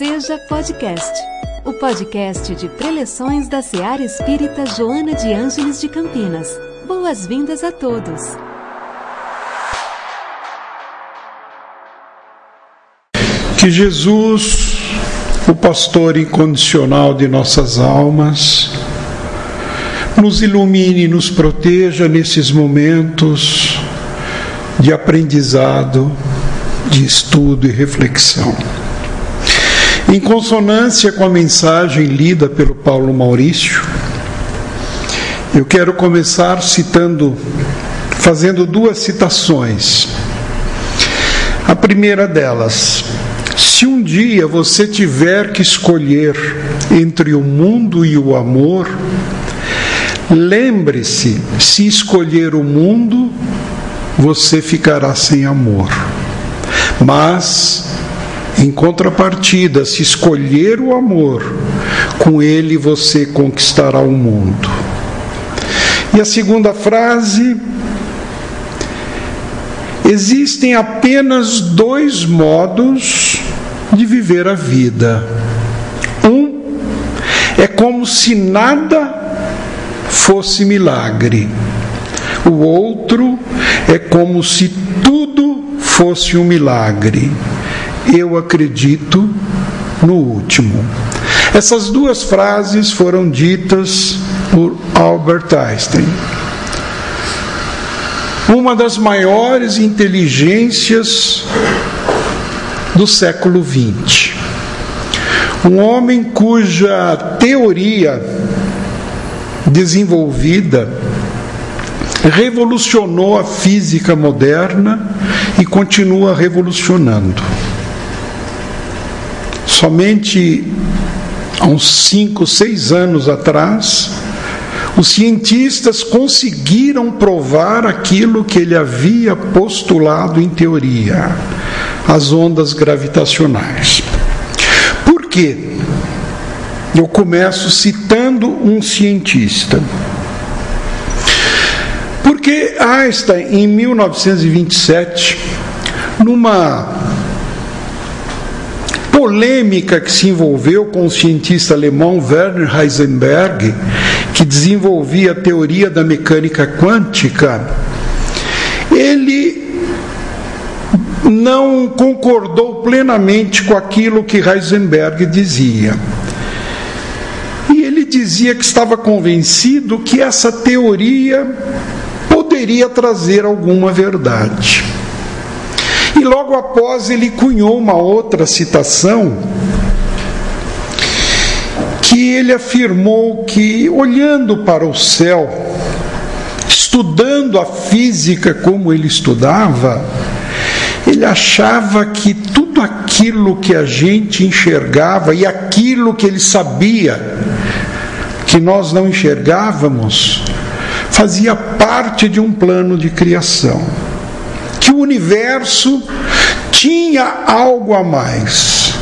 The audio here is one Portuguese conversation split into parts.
Seja Podcast, o podcast de preleções da Seara Espírita Joana de Ângeles de Campinas. Boas-vindas a todos. Que Jesus, o pastor incondicional de nossas almas, nos ilumine e nos proteja nesses momentos de aprendizado, de estudo e reflexão. Em consonância com a mensagem lida pelo Paulo Maurício, eu quero começar citando, fazendo duas citações. A primeira delas, se um dia você tiver que escolher entre o mundo e o amor, lembre-se: se escolher o mundo, você ficará sem amor. Mas, em contrapartida, se escolher o amor, com ele você conquistará o mundo. E a segunda frase: existem apenas dois modos de viver a vida. Um é como se nada fosse milagre. O outro é como se tudo fosse um milagre. Eu acredito no último. Essas duas frases foram ditas por Albert Einstein. Uma das maiores inteligências do século XX. Um homem cuja teoria desenvolvida revolucionou a física moderna e continua revolucionando. Somente há uns cinco, seis anos atrás, os cientistas conseguiram provar aquilo que ele havia postulado em teoria, as ondas gravitacionais. Por quê? Eu começo citando um cientista. Porque Einstein, em 1927, numa polêmica que se envolveu com o cientista alemão Werner Heisenberg, que desenvolvia a teoria da mecânica quântica, ele não concordou plenamente com aquilo que Heisenberg dizia. E ele dizia que estava convencido que essa teoria poderia trazer alguma verdade. E logo após ele cunhou uma outra citação que ele afirmou que olhando para o céu, estudando a física como ele estudava, ele achava que tudo aquilo que a gente enxergava e aquilo que ele sabia que nós não enxergávamos fazia parte de um plano de criação. Que o universo tinha algo a mais.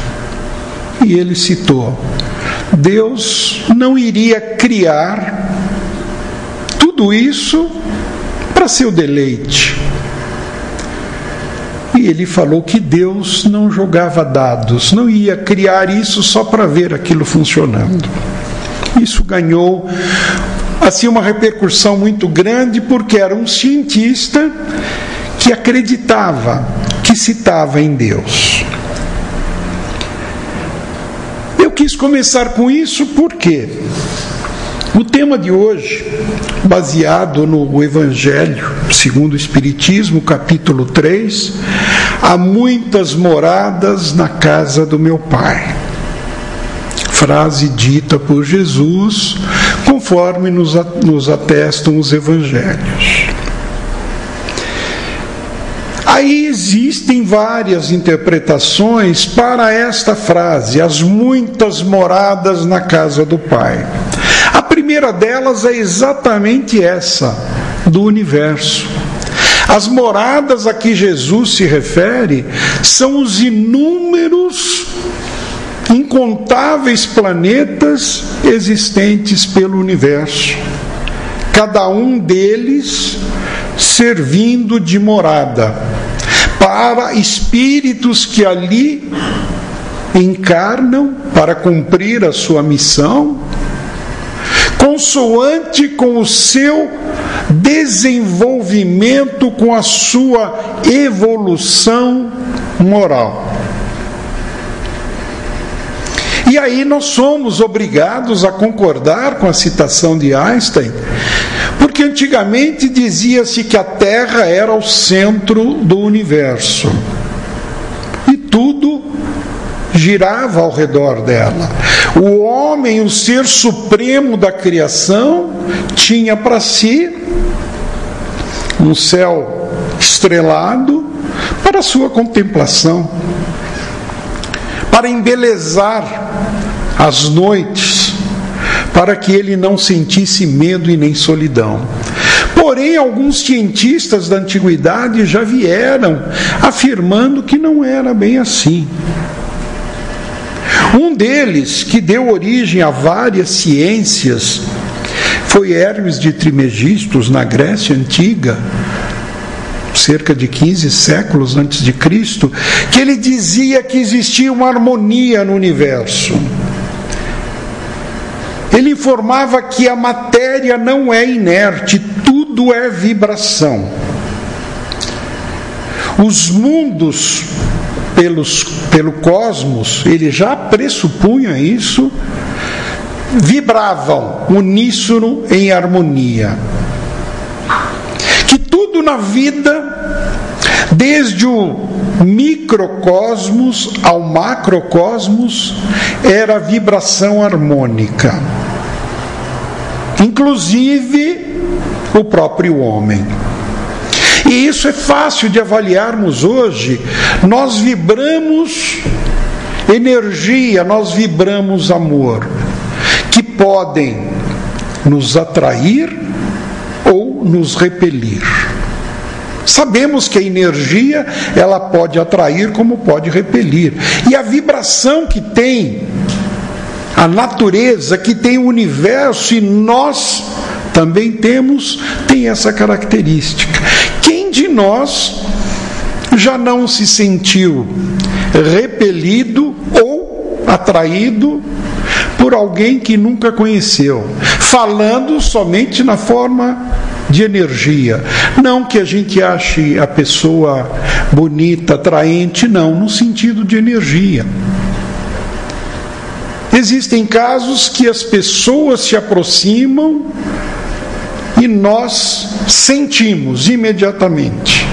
E ele citou: Deus não iria criar tudo isso para seu deleite. E ele falou que Deus não jogava dados, não ia criar isso só para ver aquilo funcionando. Isso ganhou assim uma repercussão muito grande porque era um cientista que acreditava, que citava em Deus. Eu quis começar com isso porque o tema de hoje, baseado no Evangelho segundo o Espiritismo, capítulo 3, há muitas moradas na casa do meu Pai. Frase dita por Jesus, conforme nos, nos atestam os Evangelhos. Aí existem várias interpretações para esta frase, as muitas moradas na casa do Pai. A primeira delas é exatamente essa, do universo. As moradas a que Jesus se refere são os inúmeros, incontáveis planetas existentes pelo universo. Cada um deles servindo de morada para espíritos que ali encarnam para cumprir a sua missão, consoante com o seu desenvolvimento, com a sua evolução moral. E aí nós somos obrigados a concordar com a citação de Einstein, porque antigamente dizia-se que a Terra era o centro do universo e tudo girava ao redor dela. O homem, o ser supremo da criação, tinha para si um céu estrelado para sua contemplação, para embelezar as noites, para que ele não sentisse medo e nem solidão. Porém, alguns cientistas da antiguidade já vieram afirmando que não era bem assim. Um deles, que deu origem a várias ciências, foi Hermes de Trimegistus, na Grécia Antiga, cerca de 15 séculos antes de Cristo, que ele dizia que existia uma harmonia no universo. Ele informava que a matéria não é inerte, tudo é vibração. Os mundos pelos, pelo cosmos, ele já pressupunha isso, vibravam uníssono em harmonia. Que tudo na vida, desde o microcosmos ao macrocosmos, era vibração harmônica. Inclusive o próprio homem. E isso é fácil de avaliarmos hoje. Nós vibramos energia, nós vibramos amor, que podem nos atrair ou nos repelir. Sabemos que a energia ela pode atrair como pode repelir. E a vibração que tem a natureza, que tem o universo e nós também temos, tem essa característica de nós já não se sentiu repelido ou atraído por alguém que nunca conheceu, falando somente na forma de energia. Não que a gente ache a pessoa bonita, atraente, não, no sentido de energia. Existem casos que as pessoas se aproximam e nós sentimos imediatamente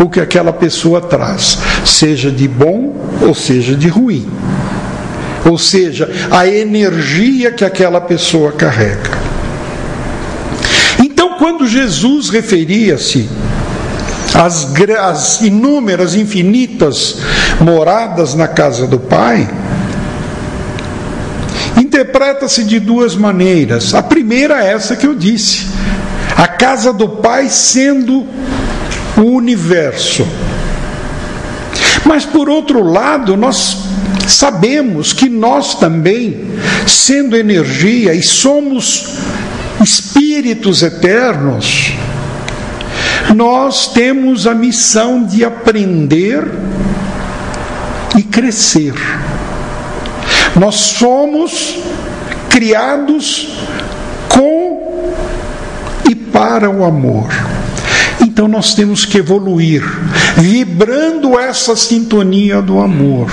o que aquela pessoa traz, seja de bom ou seja de ruim. Ou seja, a energia que aquela pessoa carrega. Então, quando Jesus referia-se às, inúmeras, infinitas moradas na casa do Pai, interpreta-se de duas maneiras. A primeira é essa que eu disse: a casa do Pai sendo o universo. Mas por outro lado, nós sabemos que nós também, sendo energia e somos espíritos eternos, nós temos a missão de aprender e crescer. Nós somos criados com e para o amor. Então nós temos que evoluir, vibrando essa sintonia do amor.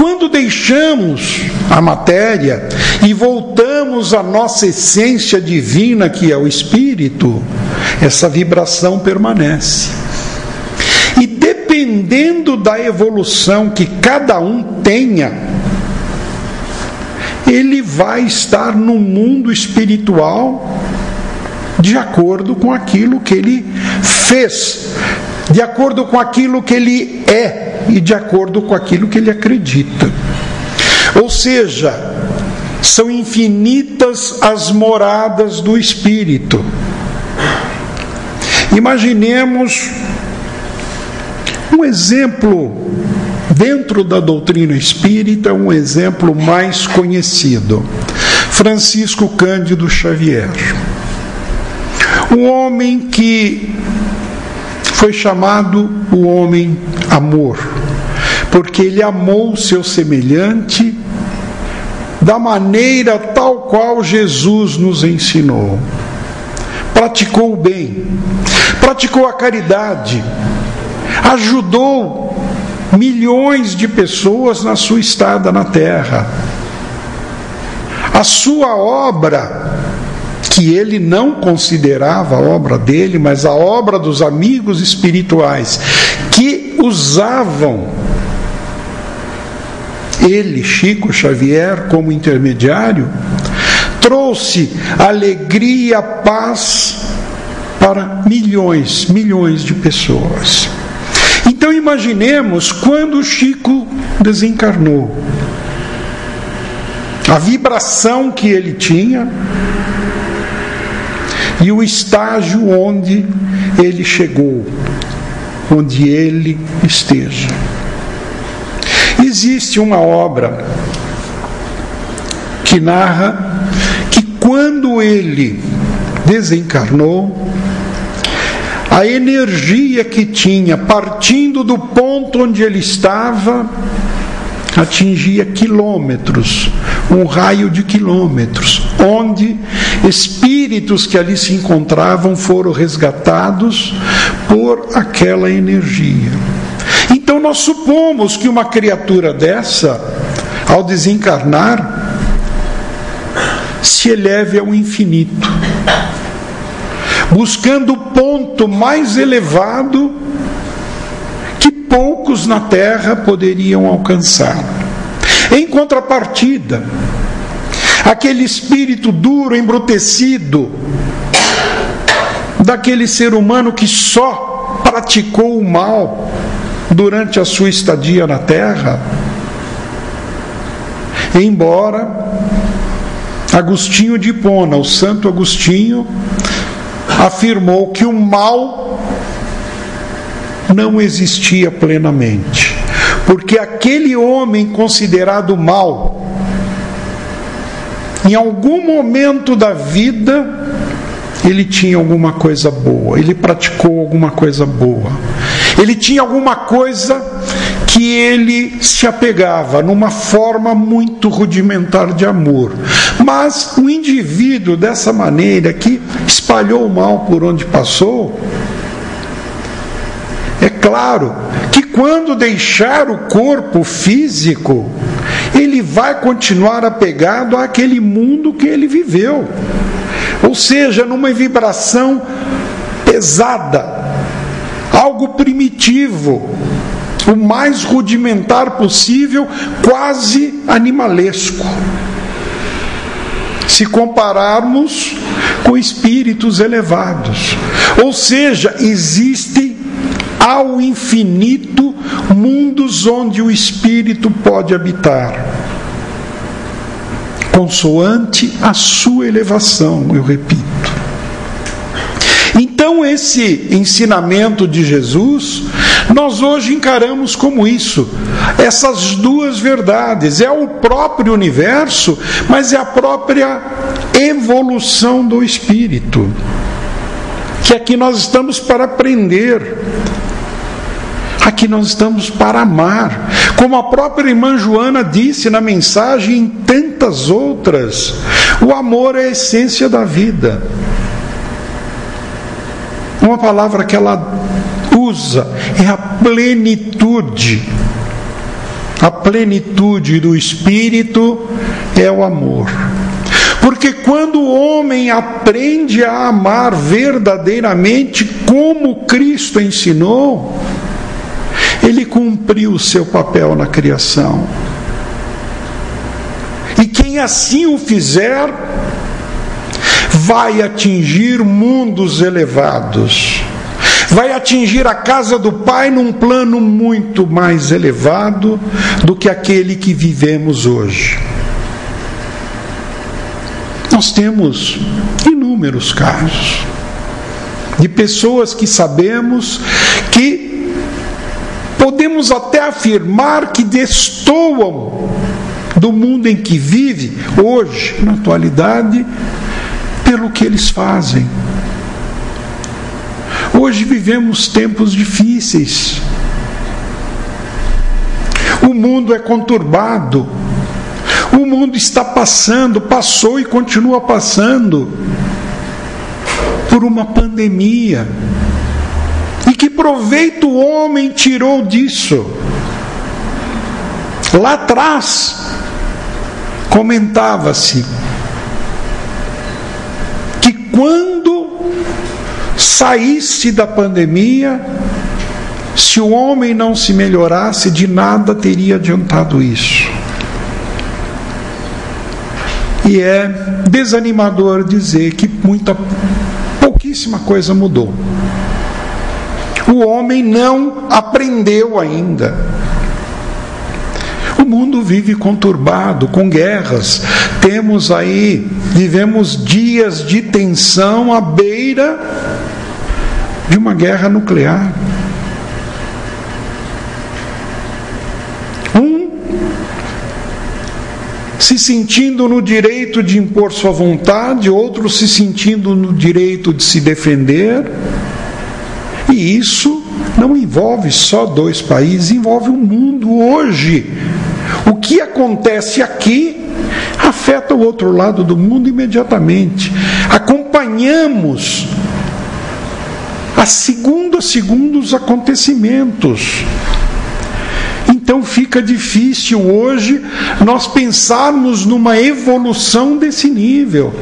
E quando deixamos a matéria e voltamos à nossa essência divina, que é o Espírito, essa vibração permanece. Dependendo da evolução que cada um tenha, ele vai estar no mundo espiritual de acordo com aquilo que ele fez, de acordo com aquilo que ele é e de acordo com aquilo que ele acredita. Ou seja, são infinitas as moradas do espírito. Imaginemos um exemplo dentro da doutrina espírita, um exemplo mais conhecido. Francisco Cândido Xavier. Um homem que foi chamado o homem amor, porque ele amou o seu semelhante da maneira tal qual Jesus nos ensinou. Praticou o bem, praticou a caridade, ajudou milhões de pessoas na sua estada na terra. A sua obra, que ele não considerava a obra dele, mas a obra dos amigos espirituais, que usavam ele, Chico Xavier, como intermediário, trouxe alegria, paz para milhões, milhões de pessoas. Então imaginemos quando Chico desencarnou. A vibração que ele tinha e o estágio onde ele chegou, onde ele esteja. Existe uma obra que narra que quando ele desencarnou, a energia que tinha partindo do ponto onde ele estava atingia quilômetros, um raio de quilômetros, onde espíritos que ali se encontravam foram resgatados por aquela energia. Então nós supomos que uma criatura dessa, ao desencarnar, se eleve ao infinito, buscando o ponto mais elevado que poucos na Terra poderiam alcançar. Em contrapartida, aquele espírito duro, embrutecido, daquele ser humano que só praticou o mal, durante a sua estadia na terra. Embora Agostinho de Hipona, o Santo Agostinho, afirmou que o mal não existia plenamente, porque aquele homem considerado mal, em algum momento da vida, ele tinha alguma coisa boa, ele praticou alguma coisa boa. Ele tinha alguma coisa que ele se apegava numa forma muito rudimentar de amor. Mas o indivíduo dessa maneira que espalhou o mal por onde passou, é claro que quando deixar o corpo físico, vai continuar apegado àquele mundo que ele viveu. Ou seja, numa vibração pesada, algo primitivo, o mais rudimentar possível, quase animalesco. Se compararmos com espíritos elevados. Ou seja, existem ao infinito mundos onde o espírito pode habitar. Consoante a sua elevação, eu repito. Então, esse ensinamento de Jesus, nós hoje encaramos como isso, essas duas verdades. É o próprio universo, mas é a própria evolução do espírito. Que aqui nós estamos para aprender. Aqui nós estamos para amar. Como a própria irmã Joana disse na mensagem e em tantas outras, o amor é a essência da vida. Uma palavra que ela usa é a plenitude. A plenitude do espírito é o amor. Porque quando o homem aprende a amar verdadeiramente como Cristo ensinou, ele cumpriu o seu papel na criação. E quem assim o fizer, vai atingir mundos elevados, vai atingir a casa do Pai num plano muito mais elevado do que aquele que vivemos hoje. Nós temos inúmeros casos de pessoas que sabemos que podemos até afirmar que destoam do mundo em que vive hoje, na atualidade, pelo que eles fazem. Hoje vivemos tempos difíceis. mundo é conturbado. O mundo está passando, passou e continua passando por uma pandemia. Proveito o homem tirou disso? Lá atrás, comentava-se que quando saísse da pandemia, se o homem não se melhorasse, de nada teria adiantado isso. E é desanimador dizer que muita pouquíssima coisa mudou. O homem não aprendeu ainda. O mundo vive conturbado, com guerras. Temos aí, vivemos dias de tensão à beira de uma guerra nuclear. se sentindo no direito de impor sua vontade, outros se sentindo no direito de se defender. E isso não envolve só dois países, envolve o mundo hoje. O que acontece aqui afeta o outro lado do mundo imediatamente. Acompanhamos a segundo a segundo os acontecimentos. Então fica difícil hoje nós pensarmos numa evolução desse nível.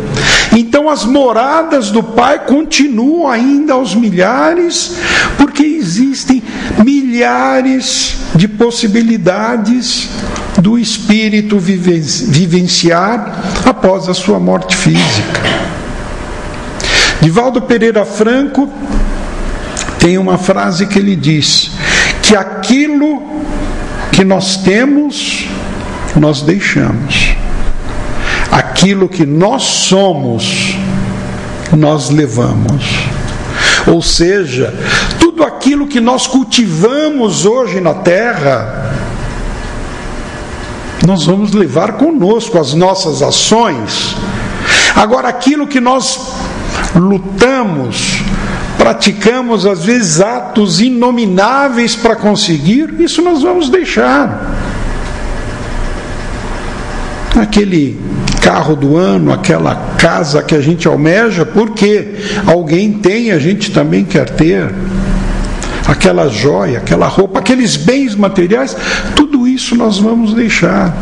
Então as moradas do Pai continuam ainda aos milhares, porque existem milhares de possibilidades do espírito vivenciar após a sua morte física. Divaldo Pereira Franco tem uma frase que ele diz: que aquilo que nós temos, nós deixamos. Aquilo que nós somos, nós levamos. Ou seja, tudo aquilo que nós cultivamos hoje na terra, nós vamos levar conosco as nossas ações. Agora, aquilo que nós lutamos, praticamos às vezes atos inomináveis para conseguir, isso nós vamos deixar. Aquele carro do ano, aquela casa que a gente almeja, porque alguém tem, a gente também quer ter. Aquela joia, aquela roupa, aqueles bens materiais, tudo isso nós vamos deixar.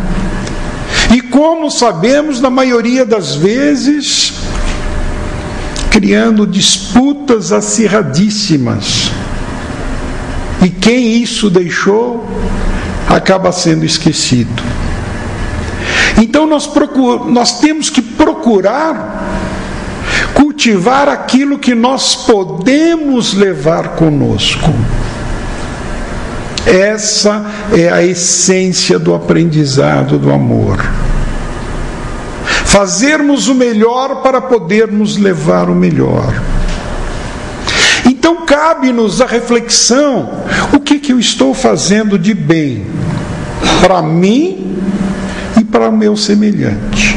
E como sabemos, na maioria das vezes, criando disputas acirradíssimas. E quem isso deixou acaba sendo esquecido. Então nós, procur, nós temos que procurar cultivar aquilo que nós podemos levar conosco. Essa é a essência do aprendizado do amor fazermos o melhor para podermos levar o melhor. Então cabe-nos a reflexão: o que, que eu estou fazendo de bem para mim para o meu semelhante?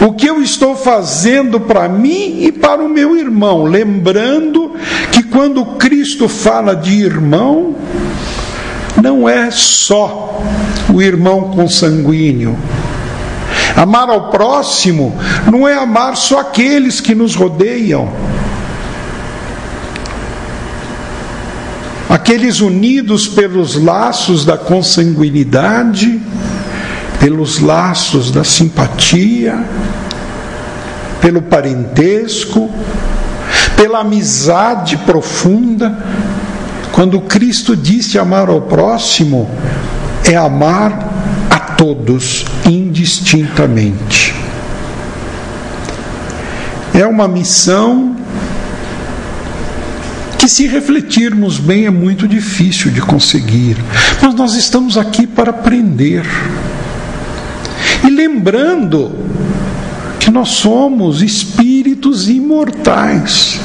O que eu estou fazendo para mim e para o meu irmão? Lembrando que quando Cristo fala de irmão, não é só o irmão consanguíneo, Amar ao próximo não é amar só aqueles que nos rodeiam. Aqueles unidos pelos laços da consanguinidade, pelos laços da simpatia, pelo parentesco, pela amizade profunda. Quando Cristo disse amar ao próximo, é amar a todos indistintamente. É uma missão que, se refletirmos bem, é muito difícil de conseguir, mas nós estamos aqui para aprender. E lembrando que nós somos espíritos imortais.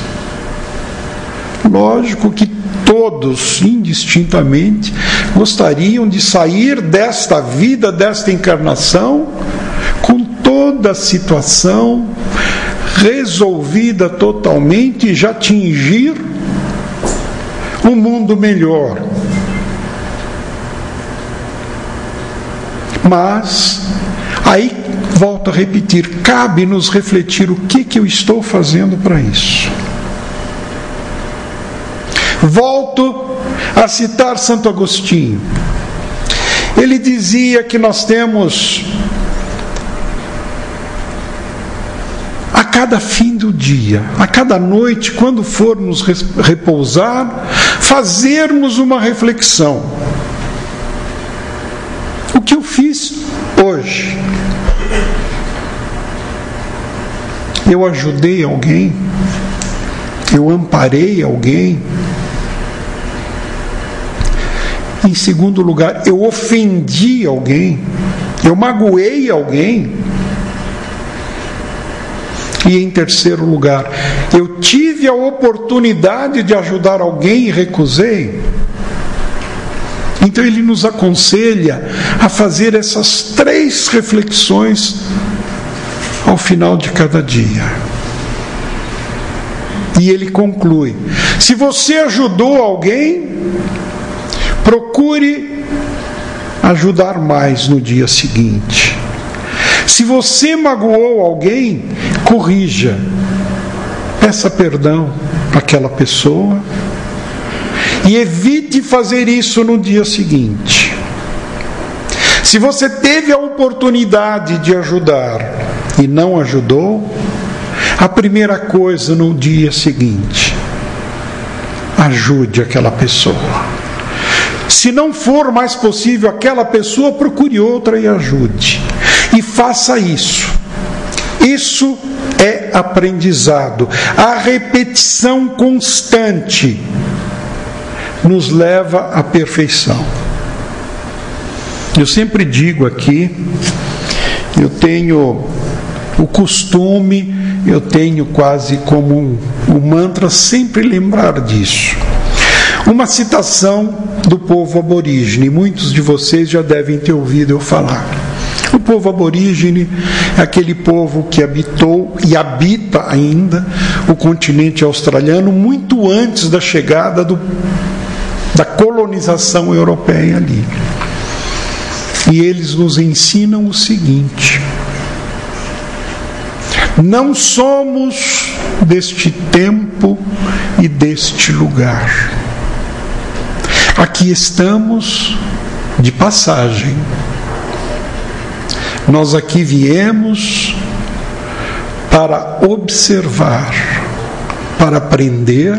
Lógico que todos, indistintamente, gostariam de sair desta vida, desta encarnação, com toda a situação resolvida totalmente já atingir um mundo melhor. Mas, aí volto a repetir, cabe nos refletir o que, que eu estou fazendo para isso. Volto a citar Santo Agostinho. Ele dizia que nós temos a cada fim do dia, a cada noite, quando formos repousar, fazermos uma reflexão. O que eu fiz hoje? Eu ajudei alguém? Eu amparei alguém? Em segundo lugar, eu ofendi alguém? Eu magoei alguém? E em terceiro lugar, eu tive a oportunidade de ajudar alguém e recusei? Então ele nos aconselha a fazer essas três reflexões ao final de cada dia. E ele conclui: se você ajudou alguém, Procure ajudar mais no dia seguinte. Se você magoou alguém, corrija. Peça perdão àquela pessoa e evite fazer isso no dia seguinte. Se você teve a oportunidade de ajudar e não ajudou, a primeira coisa no dia seguinte, ajude aquela pessoa. Se não for mais possível aquela pessoa, procure outra e ajude. E faça isso. Isso é aprendizado. A repetição constante nos leva à perfeição. Eu sempre digo aqui, eu tenho o costume, eu tenho quase como um, um mantra sempre lembrar disso. Uma citação do povo aborígene, muitos de vocês já devem ter ouvido eu falar. O povo aborígene é aquele povo que habitou e habita ainda o continente australiano muito antes da chegada do, da colonização europeia ali. E eles nos ensinam o seguinte: não somos deste tempo e deste lugar. Aqui estamos de passagem. Nós aqui viemos para observar, para aprender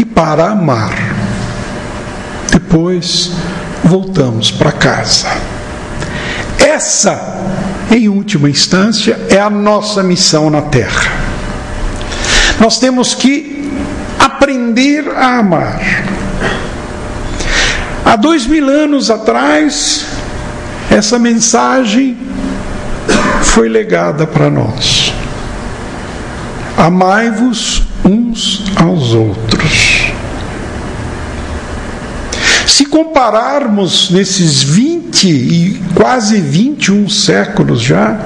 e para amar. Depois voltamos para casa. Essa, em última instância, é a nossa missão na Terra. Nós temos que aprender a amar Há dois mil anos atrás, essa mensagem foi legada para nós. Amai-vos uns aos outros. Se compararmos nesses 20 e quase 21 séculos já,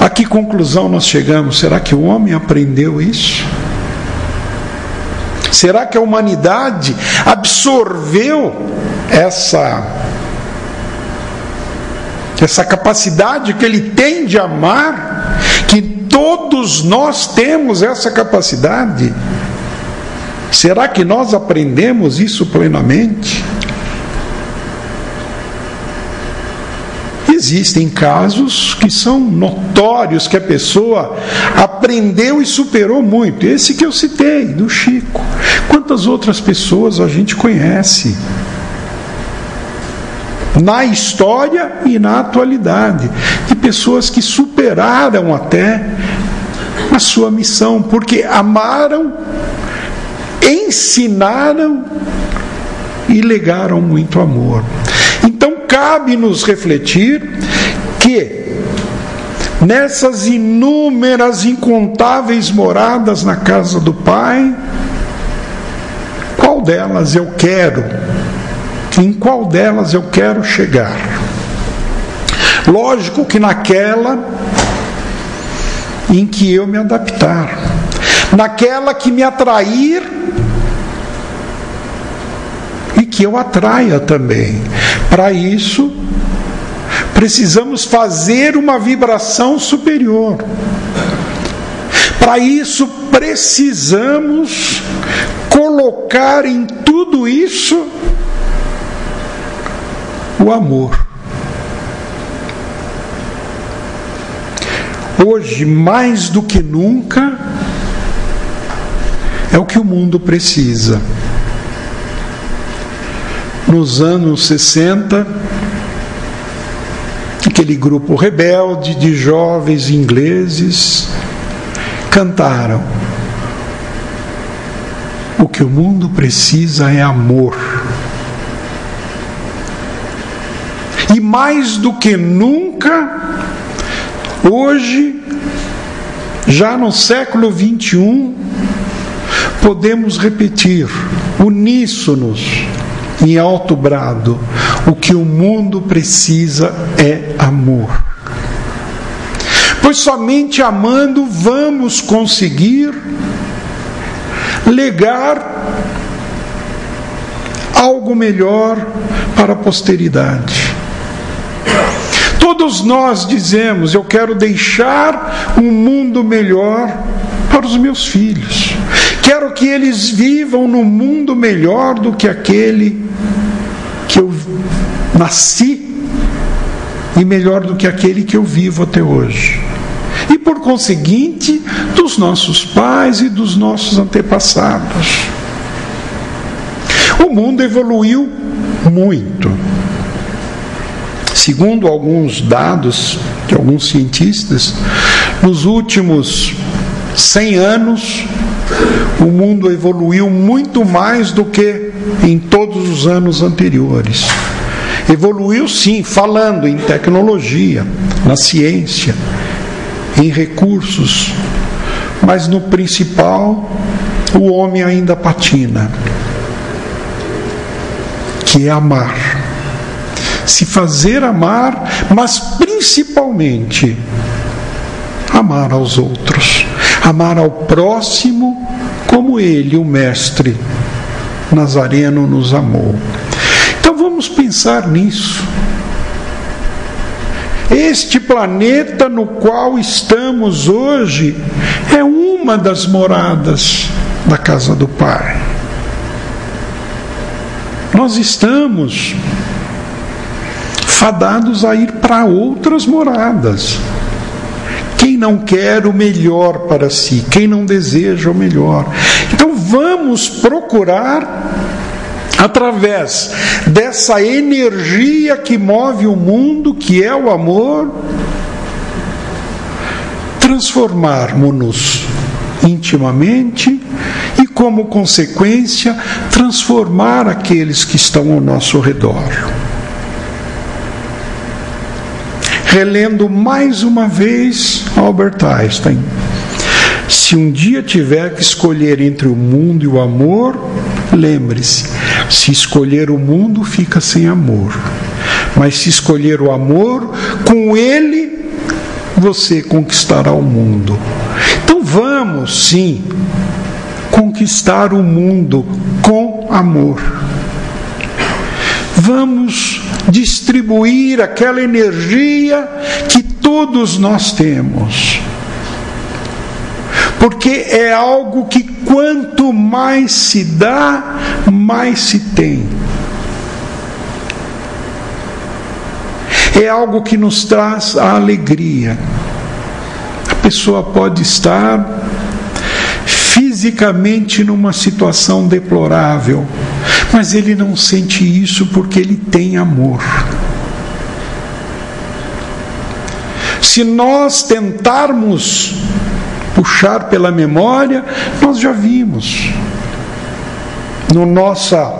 a que conclusão nós chegamos? Será que o homem aprendeu isso? Será que a humanidade absorveu essa essa capacidade que ele tem de amar, que todos nós temos essa capacidade? Será que nós aprendemos isso plenamente? Existem casos que são notórios que a pessoa aprendeu e superou muito. Esse que eu citei, do Chico. Quantas outras pessoas a gente conhece? Na história e na atualidade. De pessoas que superaram até a sua missão, porque amaram, ensinaram e legaram muito amor cabe-nos refletir que nessas inúmeras, incontáveis moradas na casa do Pai, qual delas eu quero? Em qual delas eu quero chegar? Lógico que naquela em que eu me adaptar, naquela que me atrair que eu atraia também. Para isso, precisamos fazer uma vibração superior. Para isso, precisamos colocar em tudo isso o amor. Hoje, mais do que nunca, é o que o mundo precisa. Nos anos 60, aquele grupo rebelde de jovens ingleses cantaram: O que o mundo precisa é amor. E mais do que nunca, hoje, já no século 21, podemos repetir, uníssonos, em alto brado: o que o mundo precisa é amor. Pois somente amando vamos conseguir legar algo melhor para a posteridade. Todos nós dizemos: Eu quero deixar um mundo melhor para os meus filhos. Quero que eles vivam num mundo melhor do que aquele que eu nasci e melhor do que aquele que eu vivo até hoje e, por conseguinte, dos nossos pais e dos nossos antepassados. O mundo evoluiu muito. Segundo alguns dados de alguns cientistas, nos últimos 100 anos, o mundo evoluiu muito mais do que em todos os anos anteriores. Evoluiu sim, falando em tecnologia, na ciência, em recursos, mas no principal o homem ainda patina, que é amar. Se fazer amar, mas principalmente amar aos outros, amar ao próximo como ele, o Mestre Nazareno, nos amou. Então vamos pensar nisso. Este planeta no qual estamos hoje é uma das moradas da casa do Pai. Nós estamos fadados a ir para outras moradas. Quem não quer o melhor para si, quem não deseja o melhor. Então vamos procurar através dessa energia que move o mundo, que é o amor, transformarmos-nos intimamente e, como consequência, transformar aqueles que estão ao nosso redor. Relendo mais uma vez Albert Einstein. Se um dia tiver que escolher entre o mundo e o amor, lembre-se, se escolher o mundo, fica sem amor. Mas se escolher o amor, com ele você conquistará o mundo. Então vamos, sim, conquistar o mundo com amor. Vamos distribuir aquela energia que todos nós temos porque é algo que quanto mais se dá, mais se tem. É algo que nos traz a alegria. A pessoa pode estar fisicamente numa situação deplorável, mas ele não sente isso porque ele tem amor. Se nós tentarmos puxar pela memória, nós já vimos. No nossa,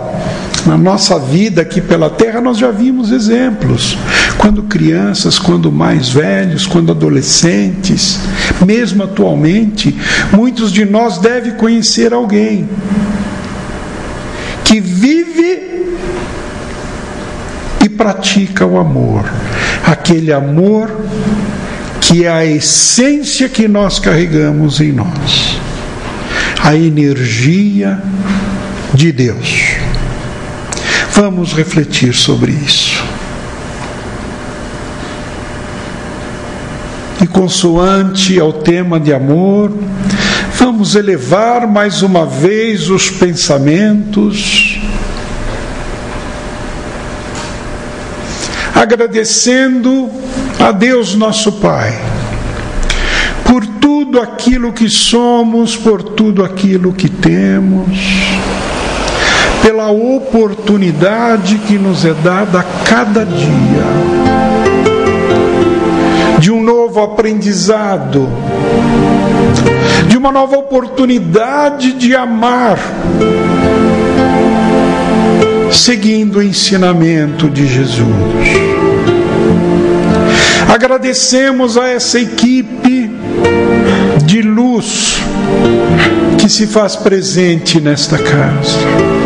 na nossa vida aqui pela terra, nós já vimos exemplos. Quando crianças, quando mais velhos, quando adolescentes, mesmo atualmente, muitos de nós devem conhecer alguém que vive e pratica o amor. Aquele amor que é a essência que nós carregamos em nós, a energia de Deus. Vamos refletir sobre isso. E consoante ao tema de amor, vamos elevar mais uma vez os pensamentos, agradecendo a Deus nosso Pai por tudo aquilo que somos, por tudo aquilo que temos, pela oportunidade que nos é dada a cada dia de um novo aprendizado, de uma nova oportunidade de amar, seguindo o ensinamento de Jesus. Agradecemos a essa equipe de luz que se faz presente nesta casa.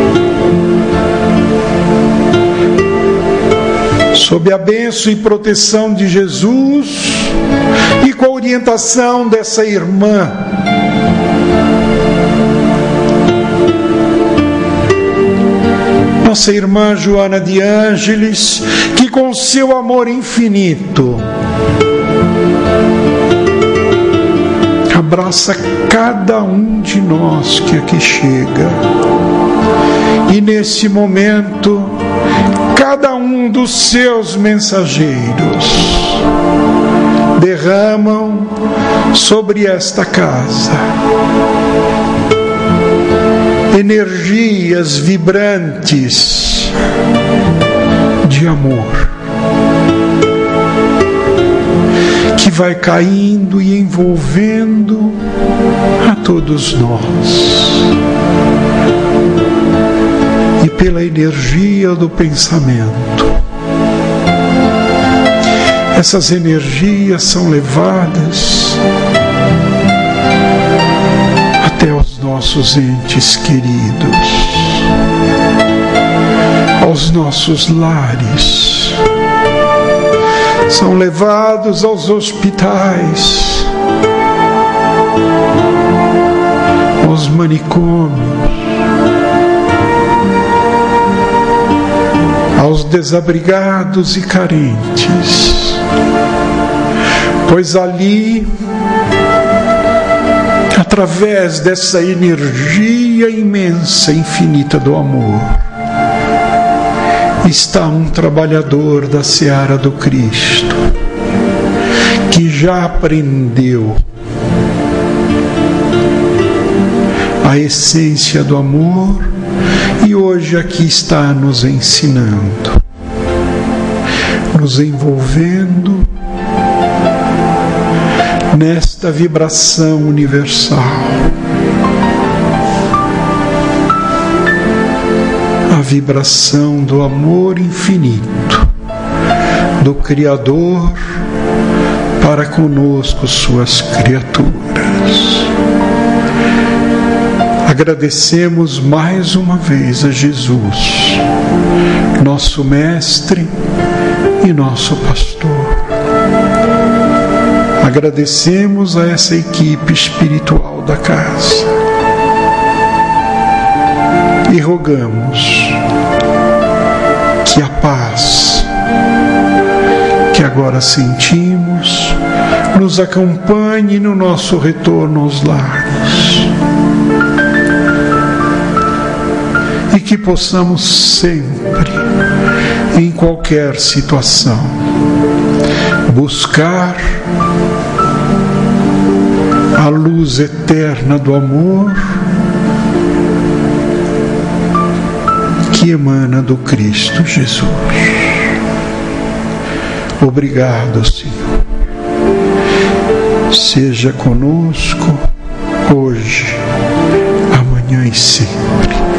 Sob a benção e proteção de Jesus e com a orientação dessa irmã, nossa irmã Joana de Ângeles, que com seu amor infinito abraça cada um de nós que aqui chega. E nesse momento, cada um dos seus mensageiros derramam sobre esta casa energias vibrantes de amor que vai caindo e envolvendo a todos nós. Pela energia do pensamento, essas energias são levadas até os nossos entes queridos, aos nossos lares. São levados aos hospitais, aos manicômios, aos desabrigados e carentes, pois ali, através dessa energia imensa, infinita do amor, está um trabalhador da seara do Cristo que já aprendeu a essência do amor e hoje aqui está nos ensinando, nos envolvendo nesta vibração universal. a vibração do amor infinito do Criador para conosco, suas criaturas. Agradecemos mais uma vez a Jesus, nosso Mestre e nosso Pastor. Agradecemos a essa equipe espiritual da casa e rogamos que a paz que agora sentimos nos acompanhe no nosso retorno aos lares que possamos sempre, em qualquer situação, buscar a luz eterna do amor que emana do Cristo Jesus. Obrigado, Senhor. Seja conosco hoje, amanhã e sempre.